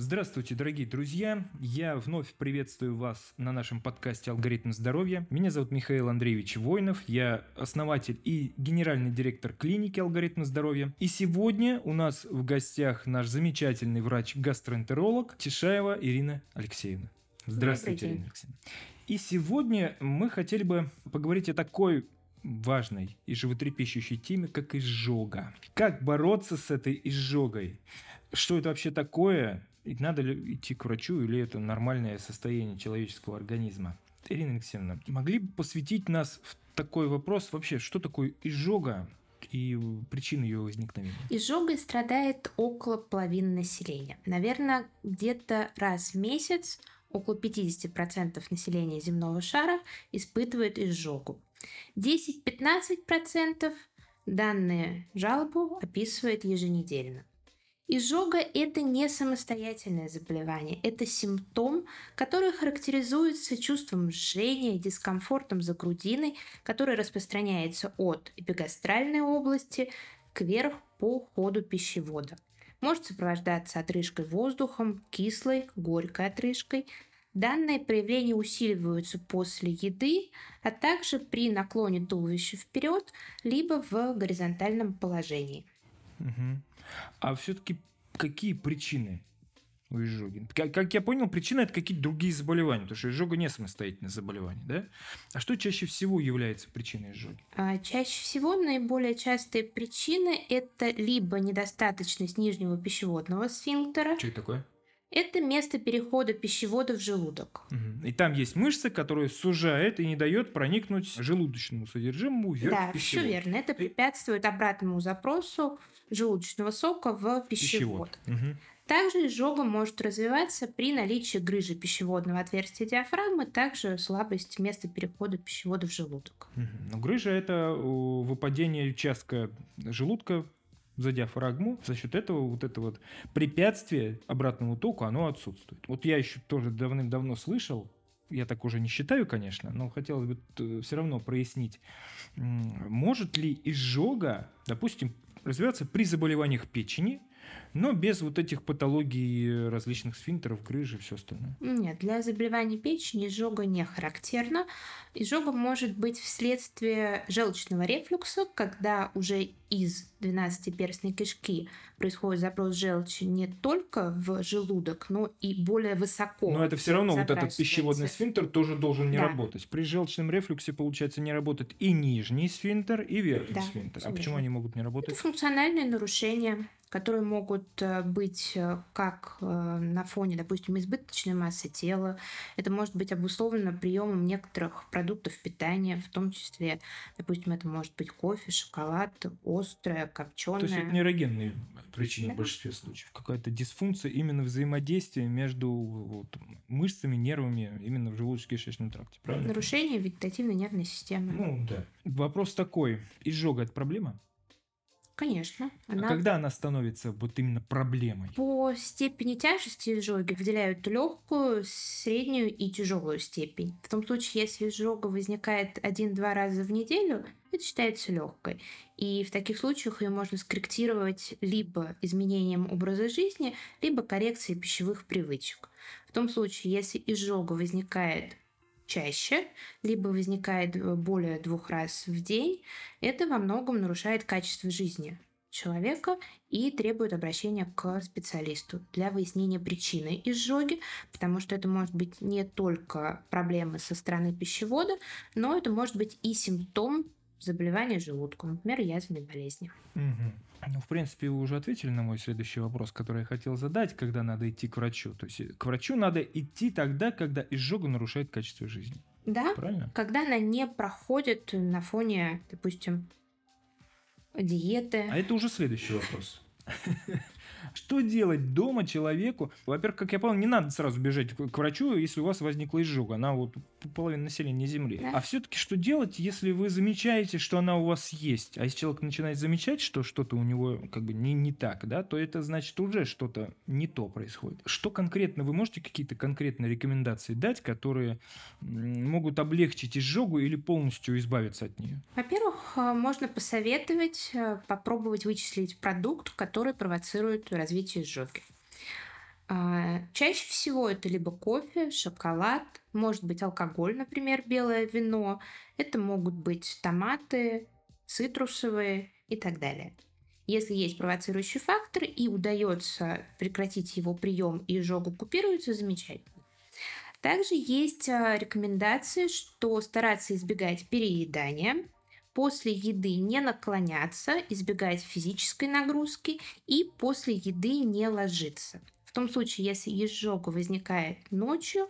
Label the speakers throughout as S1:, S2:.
S1: Здравствуйте, дорогие друзья! Я вновь приветствую вас на нашем подкасте «Алгоритм здоровья». Меня зовут Михаил Андреевич Воинов, я основатель и генеральный директор клиники «Алгоритм здоровья». И сегодня у нас в гостях наш замечательный врач-гастроэнтеролог Тишаева Ирина Алексеевна. Здравствуйте, Ирина Алексеевна. И сегодня мы хотели бы поговорить о такой важной и животрепещущей теме, как изжога. Как бороться с этой изжогой? Что это вообще такое? Надо ли идти к врачу или это нормальное состояние человеческого организма? Ирина Алексеевна, могли бы посвятить нас в такой вопрос вообще, что такое изжога и причины ее возникновения?
S2: Изжогой страдает около половины населения. Наверное, где-то раз в месяц около 50% населения земного шара испытывает изжогу. 10-15% данные жалобу описывает еженедельно. Изжога – это не самостоятельное заболевание, это симптом, который характеризуется чувством жжения, дискомфортом за грудиной, который распространяется от эпигастральной области кверх по ходу пищевода. Может сопровождаться отрыжкой воздухом, кислой, горькой отрыжкой. Данные проявления усиливаются после еды, а также при наклоне туловища вперед, либо в горизонтальном положении –
S1: Угу. А все-таки какие причины у изжоги? Как, как я понял, причина это какие-то другие заболевания, потому что изжога не самостоятельное заболевание, да? А что чаще всего является причиной изжоги?
S2: А, чаще всего наиболее частые причины это либо недостаточность нижнего пищеводного сфинктера.
S1: Что это такое?
S2: Это место перехода пищевода в желудок.
S1: И там есть мышца, которая сужает и не дает проникнуть желудочному содержимому вверх
S2: Да, все верно. Это препятствует обратному запросу желудочного сока в пищевод. пищевод. Угу. Также изжога может развиваться при наличии грыжи пищеводного отверстия диафрагмы, также слабость места перехода пищевода в желудок.
S1: Угу. Но грыжа – это выпадение участка желудка за диафрагму, за счет этого вот это вот препятствие обратному току, оно отсутствует. Вот я еще тоже давным-давно слышал, я так уже не считаю, конечно, но хотелось бы э, все равно прояснить, может ли изжога, допустим, развиваться при заболеваниях печени, но без вот этих патологий различных сфинктеров, грыжи и все остальное.
S2: Нет, для заболеваний печени изжога не характерна. Изжога может быть вследствие желчного рефлюкса, когда уже из 12-перстной кишки происходит запрос желчи не только в желудок, но и более высоко.
S1: Но это все равно вот этот пищеводный сфинктер тоже должен не да. работать. При желчном рефлюксе, получается, не работает и нижний сфинктер, и верхний да, сфинктер. А почему они могут не работать?
S2: Это функциональные нарушения которые могут э, быть э, как э, на фоне, допустим, избыточной массы тела. Это может быть обусловлено приемом некоторых продуктов питания, в том числе, допустим, это может быть кофе, шоколад, острое, копченое. То
S1: есть это нейрогенные причины да. в большинстве случаев. Какая-то дисфункция именно взаимодействия между вот, мышцами, нервами именно в желудочно-кишечном тракте. Правильно?
S2: Нарушение вегетативной нервной системы.
S1: Ну да. Вопрос такой. Изжога – это проблема?
S2: Конечно.
S1: А она... А когда она становится вот именно проблемой?
S2: По степени тяжести изжоги выделяют легкую, среднюю и тяжелую степень. В том случае, если изжога возникает один-два раза в неделю, это считается легкой. И в таких случаях ее можно скорректировать либо изменением образа жизни, либо коррекцией пищевых привычек. В том случае, если изжога возникает чаще, либо возникает э, более двух раз в день, это во многом нарушает качество жизни человека и требует обращения к специалисту для выяснения причины изжоги, потому что это может быть не только проблемы со стороны пищевода, но это может быть и симптом заболевания желудком, например, язвенной болезни.
S1: Угу. Ну, в принципе, вы уже ответили на мой следующий вопрос, который я хотел задать, когда надо идти к врачу. То есть к врачу надо идти тогда, когда изжога нарушает качество жизни.
S2: Да, Правильно? когда она не проходит на фоне, допустим, диеты.
S1: А это уже следующий вопрос. Что делать дома человеку? Во-первых, как я понял, не надо сразу бежать к врачу, если у вас возникла изжога. Она вот половина населения Земли. Да. А все-таки что делать, если вы замечаете, что она у вас есть? А если человек начинает замечать, что что-то у него как бы не, не так, да, то это значит уже что-то не то происходит. Что конкретно, вы можете какие-то конкретные рекомендации дать, которые могут облегчить изжогу или полностью избавиться от нее?
S2: Во-первых, э, можно посоветовать э, попробовать вычислить продукт, который провоцирует развитие изжоги. А, Чаще всего это либо кофе, шоколад, может быть алкоголь, например, белое вино. Это могут быть томаты, цитрусовые и так далее. Если есть провоцирующий фактор и удается прекратить его прием и изжогу купируется, замечательно. Также есть а, рекомендации, что стараться избегать переедания, после еды не наклоняться, избегать физической нагрузки и после еды не ложиться. В том случае, если изжога возникает ночью,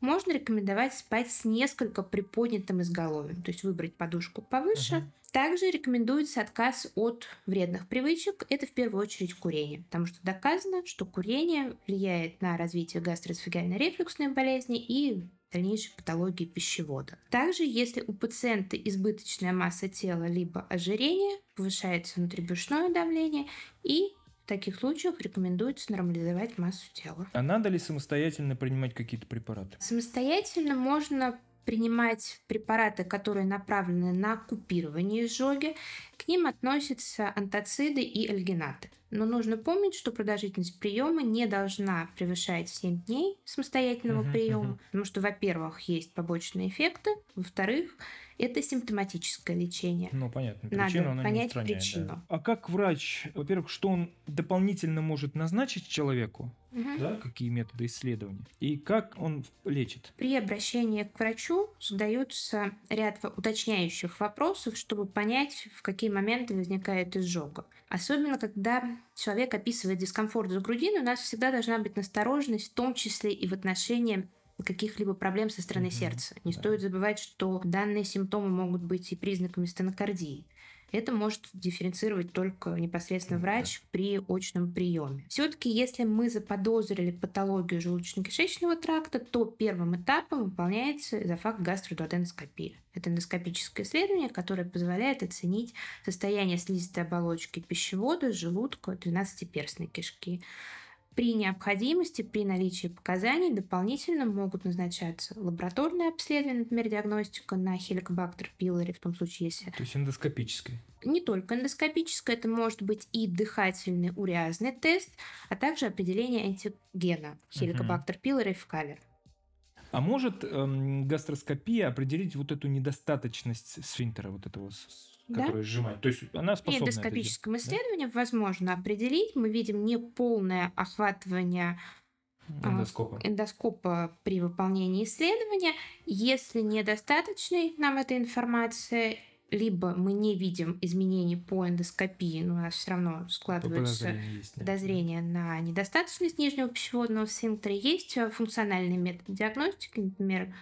S2: можно рекомендовать спать с несколько приподнятым изголовьем, то есть выбрать подушку повыше. Uh-huh. Также рекомендуется отказ от вредных привычек. Это в первую очередь курение, потому что доказано, что курение влияет на развитие гастроэзофагиальной рефлюксной болезни и дальнейшей патологии пищевода. Также, если у пациента избыточная масса тела либо ожирение, повышается внутрибрюшное давление и в таких случаях рекомендуется нормализовать массу тела.
S1: А надо ли самостоятельно принимать какие-то препараты?
S2: Самостоятельно можно принимать препараты, которые направлены на купирование изжоги. К ним относятся антациды и альгинаты. Но нужно помнить, что продолжительность приема не должна превышать 7 дней самостоятельного uh-huh, приема, uh-huh. потому что, во-первых, есть побочные эффекты, во-вторых, это симптоматическое лечение.
S1: Ну, понятно. Причину
S2: Надо понять причину. Да.
S1: А как врач, во-первых, что он дополнительно может назначить человеку, угу. да, какие методы исследования, и как он лечит?
S2: При обращении к врачу задаются ряд уточняющих вопросов, чтобы понять, в какие моменты возникает изжога. Особенно, когда человек описывает дискомфорт за грудиной, у нас всегда должна быть настороженность, в том числе и в отношении каких-либо проблем со стороны mm-hmm. сердца. Не да. стоит забывать, что данные симптомы могут быть и признаками стенокардии. Это может дифференцировать только непосредственно врач при очном приеме. Все-таки, если мы заподозрили патологию желудочно-кишечного тракта, то первым этапом выполняется эзофаг гастродуоденоскопия. Это эндоскопическое исследование, которое позволяет оценить состояние слизистой оболочки пищевода, желудка, 12-перстной кишки. При необходимости, при наличии показаний дополнительно могут назначаться лабораторные обследования, например, диагностика на хеликобактер пилори, в том случае, если...
S1: То есть эндоскопическое?
S2: Не только эндоскопическое, это может быть и дыхательный уреазный тест, а также определение антигена хеликобактер пилори в калер.
S1: А может эм, гастроскопия определить вот эту недостаточность сфинктера, вот этого которая да? сжимает. То есть она способна.
S2: В эндоскопическом исследовании да? возможно определить. Мы видим неполное охватывание
S1: а, эндоскопа.
S2: эндоскопа при выполнении исследования. Если недостаточной нам эта информация, либо мы не видим изменений по эндоскопии, но у нас все равно складываются подозрения, есть, подозрения на недостаточность нижнего пищеводного сфинктера. Есть функциональные методы диагностики, например,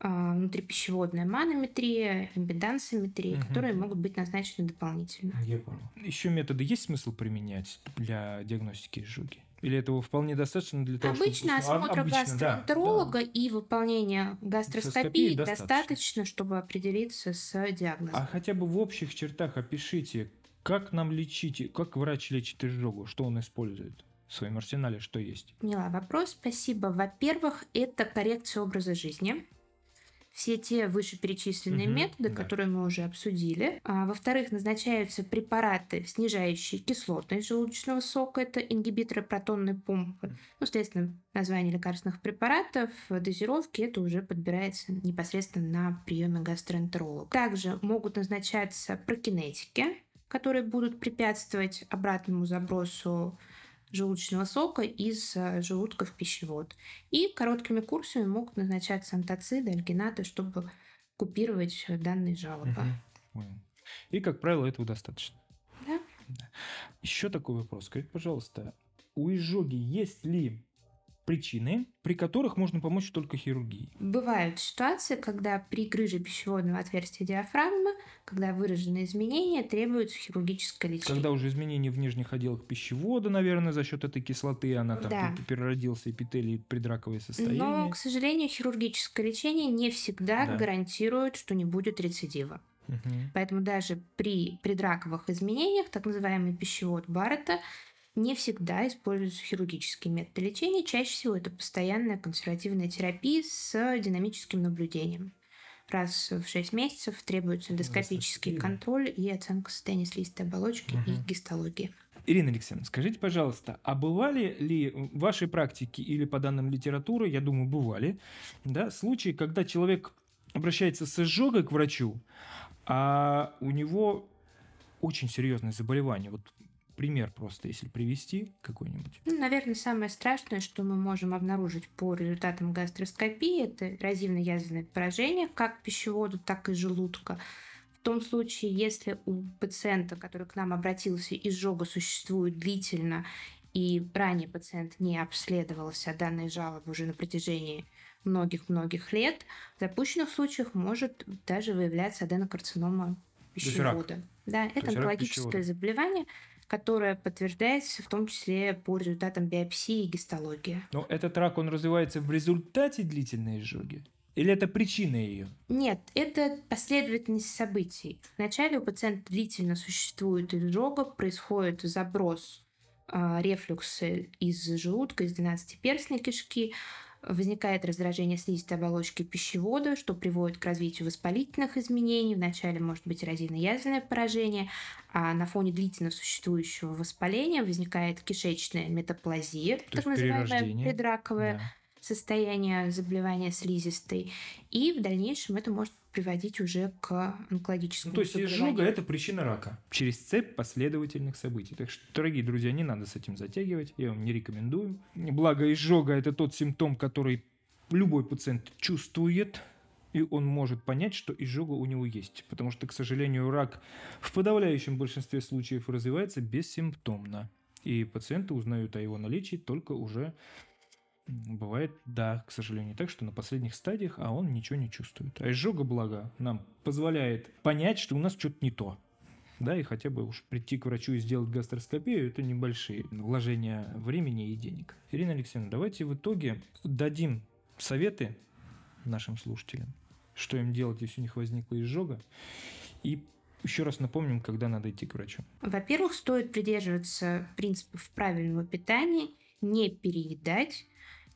S2: внутрипищеводная манометрия, импедансометрия, угу. которые могут быть назначены дополнительно.
S1: Я понял. Еще методы есть смысл применять для диагностики изжоги? Или этого вполне достаточно для того,
S2: обычно
S1: чтобы...
S2: Осмотр обычно гастроэнтеролога да, и выполнение гастроскопии достаточно. достаточно, чтобы определиться с диагнозом.
S1: А хотя бы в общих чертах опишите, как нам лечить, как врач лечит изжогу, что он использует? в своем арсенале, что есть?
S2: Поняла вопрос, спасибо. Во-первых, это коррекция образа жизни все те вышеперечисленные угу, методы, да. которые мы уже обсудили. А, во-вторых, назначаются препараты, снижающие кислотность желудочного сока. Это ингибиторы протонной помпы. Ну, соответственно, название лекарственных препаратов, дозировки, это уже подбирается непосредственно на приеме гастроэнтеролога. Также могут назначаться прокинетики, которые будут препятствовать обратному забросу желудочного сока из э, желудка в пищевод. И короткими курсами могут назначаться антациды, альгинаты, чтобы купировать данные жалобы.
S1: Угу. И, как правило, этого достаточно.
S2: Да.
S1: да. Еще такой вопрос. Скажите, пожалуйста, у изжоги есть ли причины, при которых можно помочь только хирургией.
S2: Бывают ситуации, когда при грыже пищеводного отверстия диафрагмы, когда выражены изменения, требуется хирургическое лечение.
S1: Когда уже изменения в нижних отделах пищевода, наверное, за счет этой кислоты, она там да. переродился эпителий предраковое состояние.
S2: Но, к сожалению, хирургическое лечение не всегда да. гарантирует, что не будет рецидива. Угу. Поэтому даже при предраковых изменениях, так называемый пищевод Баррета, не всегда используются хирургические методы лечения. Чаще всего это постоянная консервативная терапия с динамическим наблюдением. Раз в 6 месяцев требуется эндоскопический контроль и оценка состояния слизистой оболочки угу. и гистологии.
S1: Ирина Алексеевна, скажите, пожалуйста, а бывали ли в вашей практике или по данным литературы, я думаю, бывали, да, случаи, когда человек обращается с изжогой к врачу, а у него очень серьезное заболевание. Вот пример просто, если привести какой-нибудь.
S2: Ну, наверное, самое страшное, что мы можем обнаружить по результатам гастроскопии, это эрозивно-язвенное поражение как пищевода, так и желудка. В том случае, если у пациента, который к нам обратился, изжога существует длительно, и ранее пациент не обследовался, данные жалобы уже на протяжении многих-многих лет, в запущенных случаях может даже выявляться аденокарцинома пищевода. Да, это онкологическое заболевание, которое подтверждается в том числе по результатам биопсии и гистологии.
S1: Но этот рак, он развивается в результате длительной изжоги? Или это причина ее?
S2: Нет, это последовательность событий. Вначале у пациента длительно существует изжога, происходит заброс э, рефлюкса из желудка, из 12-перстной кишки, возникает раздражение слизистой оболочки пищевода, что приводит к развитию воспалительных изменений. Вначале может быть эрозивно-язвенное поражение, а на фоне длительно существующего воспаления возникает кишечная метаплазия,
S1: То
S2: так называемая предраковая. Да состояние заболевания слизистой, и в дальнейшем это может приводить уже к онкологическому
S1: ну, То есть изжога – это причина рака через цепь последовательных событий. Так что, дорогие друзья, не надо с этим затягивать, я вам не рекомендую. Благо, изжога – это тот симптом, который любой пациент чувствует, и он может понять, что изжога у него есть. Потому что, к сожалению, рак в подавляющем большинстве случаев развивается бессимптомно. И пациенты узнают о его наличии только уже Бывает, да, к сожалению, так, что на последних стадиях, а он ничего не чувствует. А изжога, благо, нам позволяет понять, что у нас что-то не то. Да, и хотя бы уж прийти к врачу и сделать гастроскопию, это небольшие вложения времени и денег. Ирина Алексеевна, давайте в итоге дадим советы нашим слушателям, что им делать, если у них возникла изжога, и еще раз напомним, когда надо идти к врачу.
S2: Во-первых, стоит придерживаться принципов правильного питания, не переедать,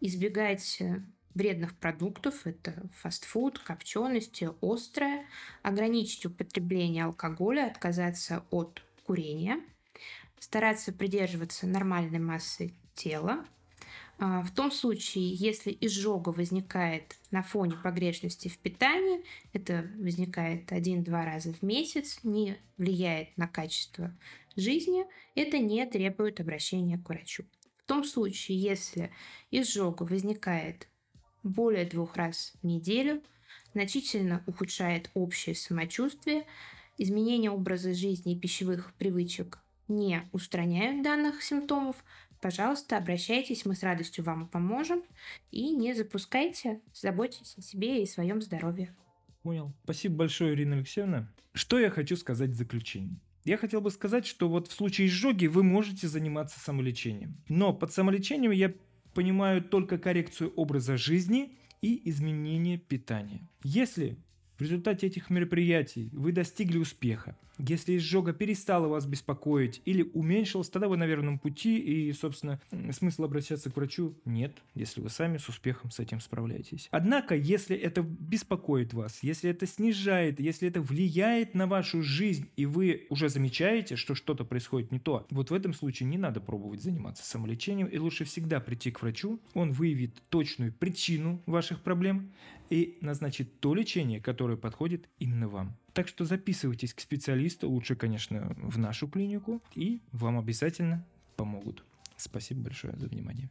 S2: избегать э, вредных продуктов, это фастфуд, копчености, острое, ограничить употребление алкоголя, отказаться от курения, стараться придерживаться нормальной массы тела. А, в том случае, если изжога возникает на фоне погрешности в питании, это возникает один-два раза в месяц, не влияет на качество жизни, это не требует обращения к врачу. Том случае, если изжога возникает более двух раз в неделю, значительно ухудшает общее самочувствие, изменение образа жизни и пищевых привычек не устраняют данных симптомов, пожалуйста, обращайтесь, мы с радостью вам поможем. И не запускайте, заботьтесь о себе и своем здоровье.
S1: Понял. Спасибо большое, Ирина Алексеевна. Что я хочу сказать в заключение? Я хотел бы сказать, что вот в случае изжоги вы можете заниматься самолечением. Но под самолечением я понимаю только коррекцию образа жизни и изменение питания. Если в результате этих мероприятий вы достигли успеха, если изжога перестала вас беспокоить или уменьшилась, тогда вы на верном пути и, собственно, смысла обращаться к врачу нет, если вы сами с успехом с этим справляетесь. Однако, если это беспокоит вас, если это снижает, если это влияет на вашу жизнь, и вы уже замечаете, что что-то происходит не то, вот в этом случае не надо пробовать заниматься самолечением, и лучше всегда прийти к врачу, он выявит точную причину ваших проблем и назначит то лечение, которое подходит именно вам. Так что записывайтесь к специалисту, лучше, конечно, в нашу клинику, и вам обязательно помогут. Спасибо большое за внимание.